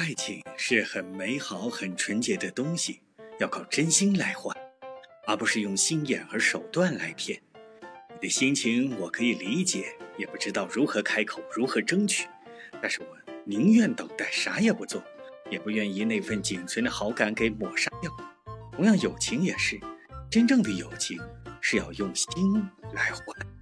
爱情是很美好很纯洁的东西要靠真心来换而不是用心眼和手段来骗。你的心情我可以理解也不知道如何开口如何争取但是我宁愿等待啥也不做也不愿意那份仅存的好感给抹杀掉。同样友情也是真正的友情是要用心来换。